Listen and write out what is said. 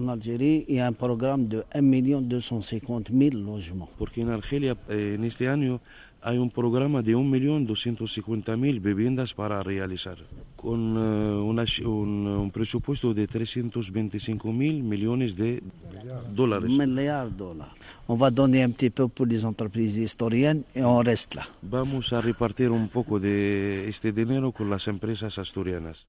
en Algérie, il y a un programme de 1.250.000 logements. Porque en Argelia eh, en este año hay un programa de 1.250.000 viviendas para realizar, con eh, una un, un presupuesto de 325.000 millones de dólares. Milliards de dollars. On va donner un petit peu pour les entreprises historiennes et on reste là. Vamos a repartir un poco de este dinero con las empresas asturianas.